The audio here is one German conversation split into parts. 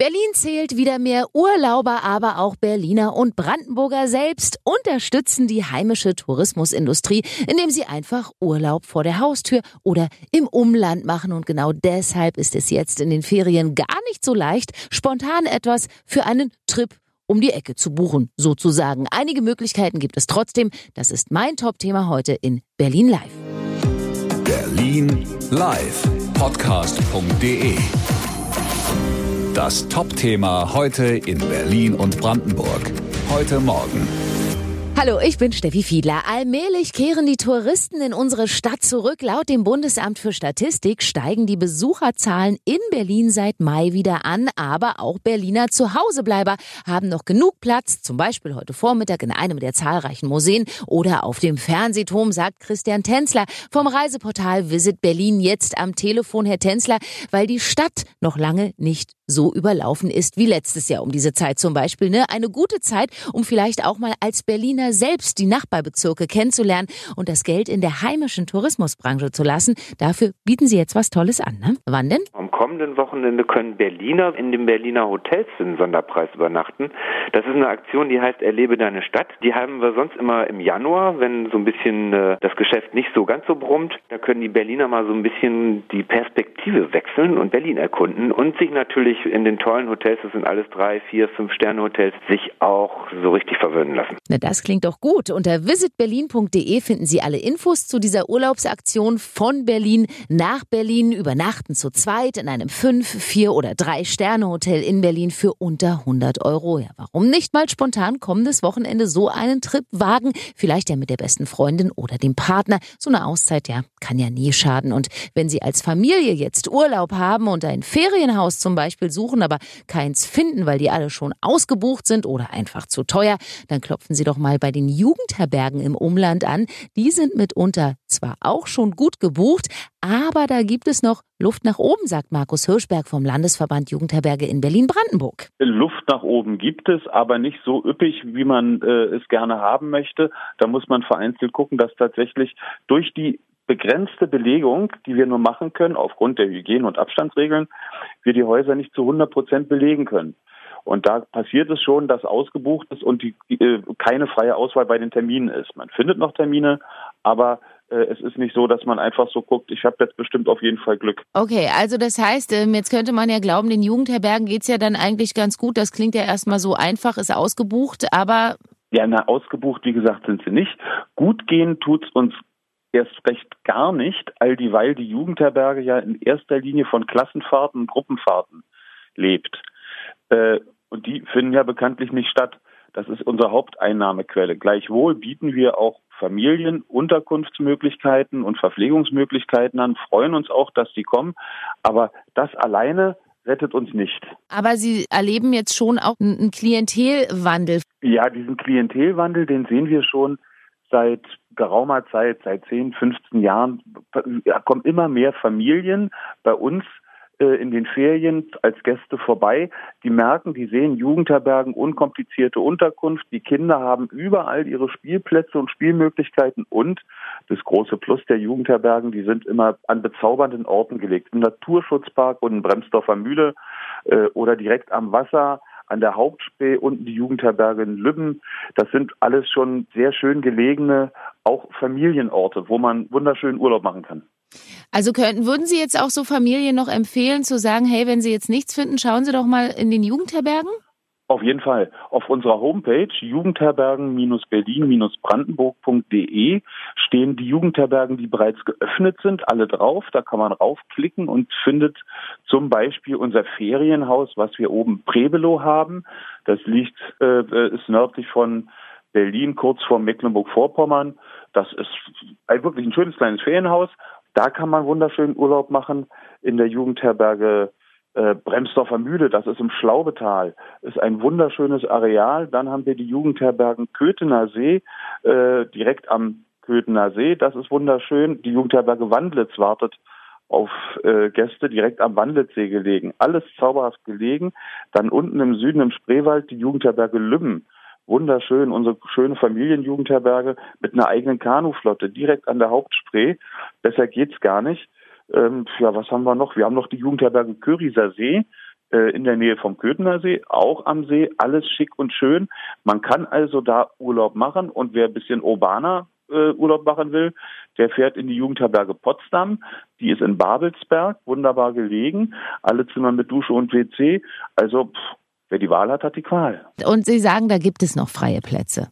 Berlin zählt wieder mehr Urlauber, aber auch Berliner und Brandenburger selbst unterstützen die heimische Tourismusindustrie, indem sie einfach Urlaub vor der Haustür oder im Umland machen. Und genau deshalb ist es jetzt in den Ferien gar nicht so leicht, spontan etwas für einen Trip um die Ecke zu buchen, sozusagen. Einige Möglichkeiten gibt es trotzdem. Das ist mein Top-Thema heute in Berlin Live. Berlin Live. Podcast.de das Top-Thema heute in Berlin und Brandenburg. Heute Morgen. Hallo, ich bin Steffi Fiedler. Allmählich kehren die Touristen in unsere Stadt zurück. Laut dem Bundesamt für Statistik steigen die Besucherzahlen in Berlin seit Mai wieder an. Aber auch Berliner Zuhausebleiber haben noch genug Platz, zum Beispiel heute Vormittag in einem der zahlreichen Museen oder auf dem Fernsehturm, sagt Christian Tänzler vom Reiseportal Visit Berlin jetzt am Telefon. Herr Tänzler, weil die Stadt noch lange nicht so überlaufen ist wie letztes Jahr um diese Zeit zum Beispiel. Ne? Eine gute Zeit, um vielleicht auch mal als Berliner selbst die Nachbarbezirke kennenzulernen und das Geld in der heimischen Tourismusbranche zu lassen. Dafür bieten Sie jetzt was Tolles an. Ne? Wann denn? Kommenden Wochenende können Berliner in den Berliner Hotels den Sonderpreis übernachten. Das ist eine Aktion, die heißt Erlebe deine Stadt. Die haben wir sonst immer im Januar, wenn so ein bisschen äh, das Geschäft nicht so ganz so brummt. Da können die Berliner mal so ein bisschen die Perspektive wechseln und Berlin erkunden und sich natürlich in den tollen Hotels, das sind alles drei, vier, fünf Sterne Hotels, sich auch so richtig verwöhnen lassen. Na, das klingt doch gut. Unter visitberlin.de finden Sie alle Infos zu dieser Urlaubsaktion von Berlin nach Berlin. Übernachten zu zweit in einem fünf, vier oder drei Sterne Hotel in Berlin für unter 100 Euro. Ja, warum nicht mal spontan kommendes Wochenende so einen Trip wagen? Vielleicht ja mit der besten Freundin oder dem Partner. So eine Auszeit, ja, kann ja nie schaden. Und wenn Sie als Familie jetzt Urlaub haben und ein Ferienhaus zum Beispiel suchen, aber keins finden, weil die alle schon ausgebucht sind oder einfach zu teuer, dann klopfen Sie doch mal bei den Jugendherbergen im Umland an. Die sind mitunter zwar auch schon gut gebucht, aber da gibt es noch Luft nach oben, sagt Markus Hirschberg vom Landesverband Jugendherberge in Berlin-Brandenburg. Luft nach oben gibt es, aber nicht so üppig, wie man äh, es gerne haben möchte. Da muss man vereinzelt gucken, dass tatsächlich durch die begrenzte Belegung, die wir nur machen können, aufgrund der Hygiene- und Abstandsregeln, wir die Häuser nicht zu 100 Prozent belegen können. Und da passiert es schon, dass ausgebucht ist und die, äh, keine freie Auswahl bei den Terminen ist. Man findet noch Termine, aber es ist nicht so, dass man einfach so guckt, ich habe jetzt bestimmt auf jeden Fall Glück. Okay, also das heißt, ähm, jetzt könnte man ja glauben, den Jugendherbergen geht's ja dann eigentlich ganz gut. Das klingt ja erstmal so einfach, ist ausgebucht, aber ja, na, ausgebucht, wie gesagt, sind sie nicht. Gut gehen tut's uns erst recht gar nicht, all dieweil die Jugendherberge ja in erster Linie von Klassenfahrten und Gruppenfahrten lebt. Äh, und die finden ja bekanntlich nicht statt. Das ist unsere Haupteinnahmequelle. Gleichwohl bieten wir auch Familien Unterkunftsmöglichkeiten und Verpflegungsmöglichkeiten an, freuen uns auch, dass sie kommen. Aber das alleine rettet uns nicht. Aber Sie erleben jetzt schon auch einen Klientelwandel. Ja, diesen Klientelwandel, den sehen wir schon seit geraumer Zeit, seit 10, 15 Jahren, ja, kommen immer mehr Familien bei uns in den Ferien als Gäste vorbei. Die merken, die sehen Jugendherbergen, unkomplizierte Unterkunft. Die Kinder haben überall ihre Spielplätze und Spielmöglichkeiten und das große Plus der Jugendherbergen, die sind immer an bezaubernden Orten gelegt. Im Naturschutzpark und in Bremsdorfer Mühle äh, oder direkt am Wasser an der Hauptspree, unten die Jugendherberge in Lübben. Das sind alles schon sehr schön gelegene, auch Familienorte, wo man wunderschönen Urlaub machen kann. Also könnten, würden Sie jetzt auch so Familien noch empfehlen, zu sagen, hey, wenn Sie jetzt nichts finden, schauen Sie doch mal in den Jugendherbergen? Auf jeden Fall. Auf unserer Homepage jugendherbergen-berlin-brandenburg.de stehen die Jugendherbergen, die bereits geöffnet sind, alle drauf. Da kann man raufklicken und findet zum Beispiel unser Ferienhaus, was wir oben Prebelow haben. Das liegt, äh, ist nördlich von Berlin, kurz vor Mecklenburg-Vorpommern. Das ist wirklich ein schönes kleines Ferienhaus. Da kann man wunderschönen Urlaub machen in der Jugendherberge äh, Bremsdorfer Mühle, das ist im Schlaubetal, ist ein wunderschönes Areal. Dann haben wir die Jugendherbergen Köthener See, äh, direkt am Köthener See, das ist wunderschön. Die Jugendherberge Wandlitz wartet auf äh, Gäste direkt am Wandlitzsee gelegen. Alles zauberhaft gelegen. Dann unten im Süden im Spreewald die Jugendherberge Lübben. Wunderschön, unsere schöne Familienjugendherberge mit einer eigenen Kanuflotte direkt an der Hauptspree. Besser geht's gar nicht. Ähm, ja, was haben wir noch? Wir haben noch die Jugendherberge Köriser See, äh, in der Nähe vom Köthener See, auch am See, alles schick und schön. Man kann also da Urlaub machen und wer ein bisschen urbaner äh, Urlaub machen will, der fährt in die Jugendherberge Potsdam. Die ist in Babelsberg, wunderbar gelegen. Alle Zimmer mit Dusche und WC. Also pff, wer die Wahl hat, hat die Qual. Und Sie sagen, da gibt es noch freie Plätze.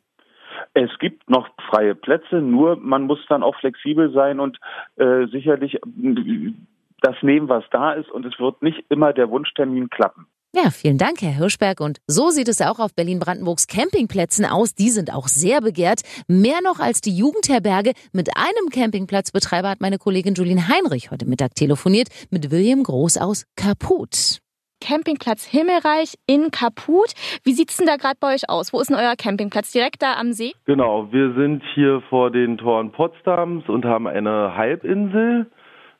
Es gibt noch freie Plätze, nur man muss dann auch flexibel sein und äh, sicherlich äh, das nehmen, was da ist. Und es wird nicht immer der Wunschtermin klappen. Ja, vielen Dank, Herr Hirschberg. Und so sieht es auch auf Berlin-Brandenburgs Campingplätzen aus. Die sind auch sehr begehrt. Mehr noch als die Jugendherberge. Mit einem Campingplatzbetreiber hat meine Kollegin Julien Heinrich heute Mittag telefoniert mit William Groß aus Kaput. Campingplatz Himmelreich in Kaput. Wie sieht's denn da gerade bei euch aus? Wo ist denn euer Campingplatz? Direkt da am See? Genau, wir sind hier vor den Toren Potsdams und haben eine Halbinsel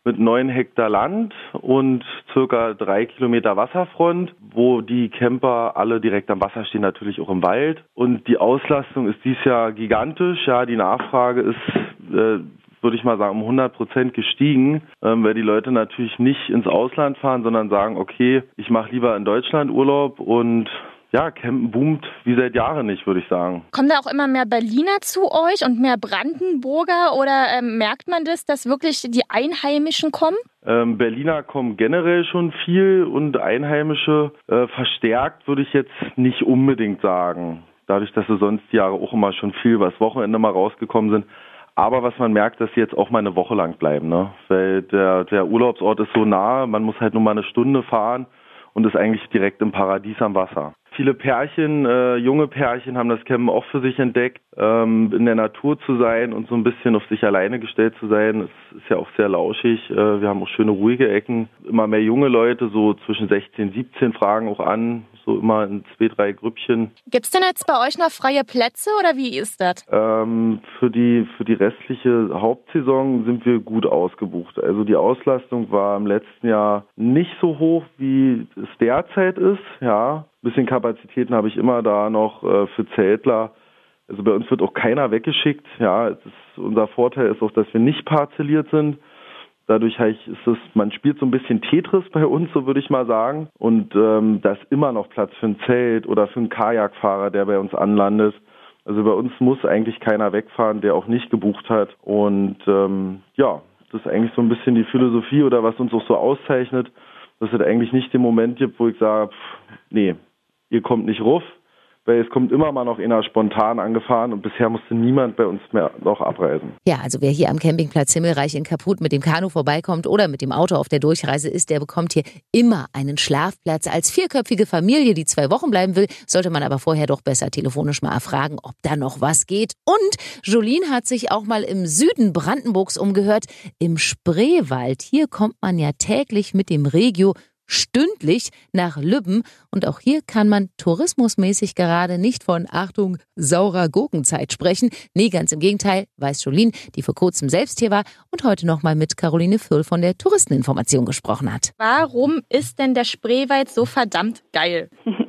mit neun Hektar Land und circa drei Kilometer Wasserfront, wo die Camper alle direkt am Wasser stehen, natürlich auch im Wald. Und die Auslastung ist dies Jahr gigantisch. Ja, die Nachfrage ist äh, würde ich mal sagen, um 100 Prozent gestiegen, ähm, weil die Leute natürlich nicht ins Ausland fahren, sondern sagen, okay, ich mache lieber in Deutschland Urlaub und ja, Campen boomt wie seit Jahren nicht, würde ich sagen. Kommen da auch immer mehr Berliner zu euch und mehr Brandenburger oder ähm, merkt man das, dass wirklich die Einheimischen kommen? Ähm, Berliner kommen generell schon viel und Einheimische äh, verstärkt, würde ich jetzt nicht unbedingt sagen. Dadurch, dass sie sonst die Jahre auch immer schon viel übers Wochenende mal rausgekommen sind. Aber was man merkt, dass sie jetzt auch mal eine Woche lang bleiben, ne? Weil der, der Urlaubsort ist so nah, man muss halt nur mal eine Stunde fahren und ist eigentlich direkt im Paradies am Wasser. Viele Pärchen, äh, junge Pärchen haben das Campen auch für sich entdeckt, ähm, in der Natur zu sein und so ein bisschen auf sich alleine gestellt zu sein. Es ist ja auch sehr lauschig. Äh, wir haben auch schöne ruhige Ecken. Immer mehr junge Leute, so zwischen 16, 17 fragen auch an, so immer in zwei, drei Grüppchen. Gibt es denn jetzt bei euch noch freie Plätze oder wie ist das? Ähm, für die für die restliche Hauptsaison sind wir gut ausgebucht. Also die Auslastung war im letzten Jahr nicht so hoch, wie es derzeit ist. Ja, ein bisschen Kapazitäten habe ich immer da noch äh, für Zeltler. Also bei uns wird auch keiner weggeschickt. Ja, ist, unser Vorteil ist auch, dass wir nicht parzelliert sind. Dadurch ist es, man spielt so ein bisschen Tetris bei uns, so würde ich mal sagen. Und ähm, da ist immer noch Platz für ein Zelt oder für einen Kajakfahrer, der bei uns anlandet. Also bei uns muss eigentlich keiner wegfahren, der auch nicht gebucht hat. Und ähm, ja, das ist eigentlich so ein bisschen die Philosophie oder was uns auch so auszeichnet, dass es eigentlich nicht den Moment gibt, wo ich sage, pff, nee, ihr kommt nicht ruf, weil es kommt immer mal noch einer spontan angefahren und bisher musste niemand bei uns mehr noch abreisen. Ja, also wer hier am Campingplatz Himmelreich in Kaput mit dem Kanu vorbeikommt oder mit dem Auto auf der Durchreise ist, der bekommt hier immer einen Schlafplatz. Als vierköpfige Familie, die zwei Wochen bleiben will, sollte man aber vorher doch besser telefonisch mal erfragen, ob da noch was geht. Und Jolien hat sich auch mal im Süden Brandenburgs umgehört, im Spreewald. Hier kommt man ja täglich mit dem Regio stündlich nach Lübben und auch hier kann man tourismusmäßig gerade nicht von Achtung saurer Gurkenzeit sprechen. Nee, ganz im Gegenteil, weiß Jolien, die vor kurzem selbst hier war und heute nochmal mit Caroline Füll von der Touristeninformation gesprochen hat. Warum ist denn der Spreewald so verdammt geil?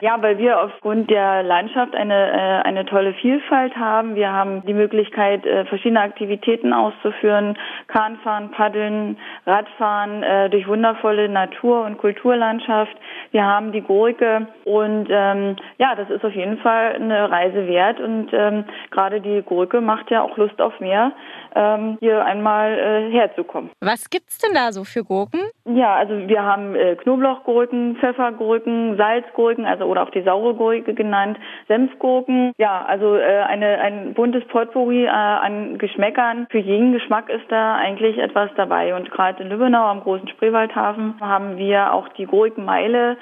Ja, weil wir aufgrund der Landschaft eine, äh, eine tolle Vielfalt haben. Wir haben die Möglichkeit, äh, verschiedene Aktivitäten auszuführen, Kahnfahren, Paddeln, Radfahren äh, durch wundervolle Natur- und Kulturlandschaft. Wir haben die Gurke und ähm, ja, das ist auf jeden Fall eine Reise wert und ähm, gerade die Gurke macht ja auch Lust auf mehr, ähm, hier einmal äh, herzukommen. Was gibt's denn da so für Gurken? Ja, also wir haben äh, Knoblauchgurken, Pfeffergurken, Salzgurken, also oder auch die saure Gurke genannt, Senfgurken. Ja, also äh, eine, ein buntes Potpourri äh, an Geschmäckern. Für jeden Geschmack ist da eigentlich etwas dabei. Und gerade in Lübbenau am großen Spreewaldhafen haben wir auch die Gurkenmeile,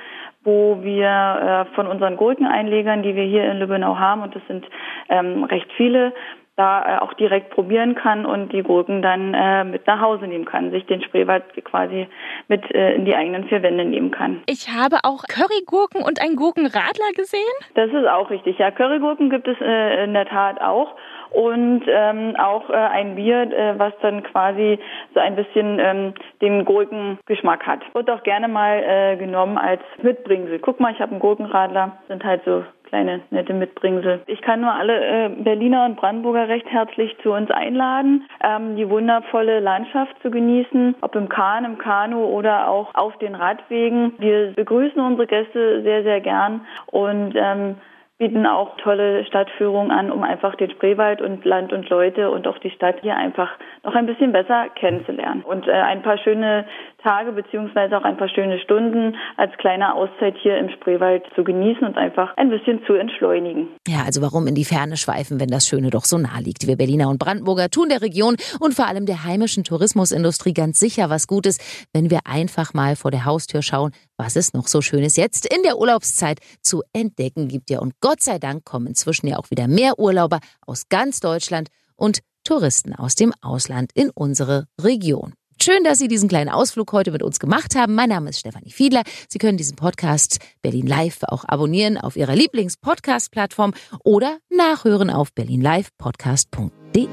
wo wir äh, von unseren Gurkeneinlegern, die wir hier in Lübbenau haben, und das sind ähm, recht viele, da äh, auch direkt probieren kann und die Gurken dann äh, mit nach Hause nehmen kann, sich den Spreewald quasi mit äh, in die eigenen vier Wände nehmen kann. Ich habe auch Currygurken und einen Gurkenradler gesehen. Das ist auch richtig. Ja, Currygurken gibt es äh, in der Tat auch. Und ähm, auch äh, ein Bier, äh, was dann quasi so ein bisschen ähm, den Gurkengeschmack hat. Wird auch gerne mal äh, genommen als Mitbringsel. Guck mal, ich habe einen Gurkenradler, sind halt so kleine nette Mitbringsel. Ich kann nur alle äh, Berliner und Brandenburger recht herzlich zu uns einladen, ähm, die wundervolle Landschaft zu genießen, ob im Kahn, im Kanu oder auch auf den Radwegen. Wir begrüßen unsere Gäste sehr, sehr gern und ähm, bieten auch tolle Stadtführungen an, um einfach den Spreewald und Land und Leute und auch die Stadt hier einfach noch ein bisschen besser kennenzulernen. Und äh, ein paar schöne Tage beziehungsweise auch ein paar schöne Stunden als kleine Auszeit hier im Spreewald zu genießen und einfach ein bisschen zu entschleunigen. Ja, also warum in die Ferne schweifen, wenn das Schöne doch so nah liegt? Wir Berliner und Brandenburger tun der Region und vor allem der heimischen Tourismusindustrie ganz sicher was Gutes, wenn wir einfach mal vor der Haustür schauen, was es noch so Schönes jetzt in der Urlaubszeit zu entdecken gibt. Ja, und Gott sei Dank kommen inzwischen ja auch wieder mehr Urlauber aus ganz Deutschland und Touristen aus dem Ausland in unsere Region. Schön, dass Sie diesen kleinen Ausflug heute mit uns gemacht haben. Mein Name ist Stefanie Fiedler. Sie können diesen Podcast Berlin Live auch abonnieren auf Ihrer Lieblings-Podcast-Plattform oder nachhören auf berlinlivepodcast.de.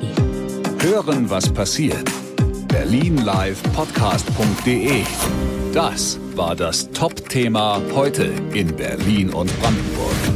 Hören, was passiert. berlinlivepodcast.de. Das war das Top-Thema heute in Berlin und Brandenburg.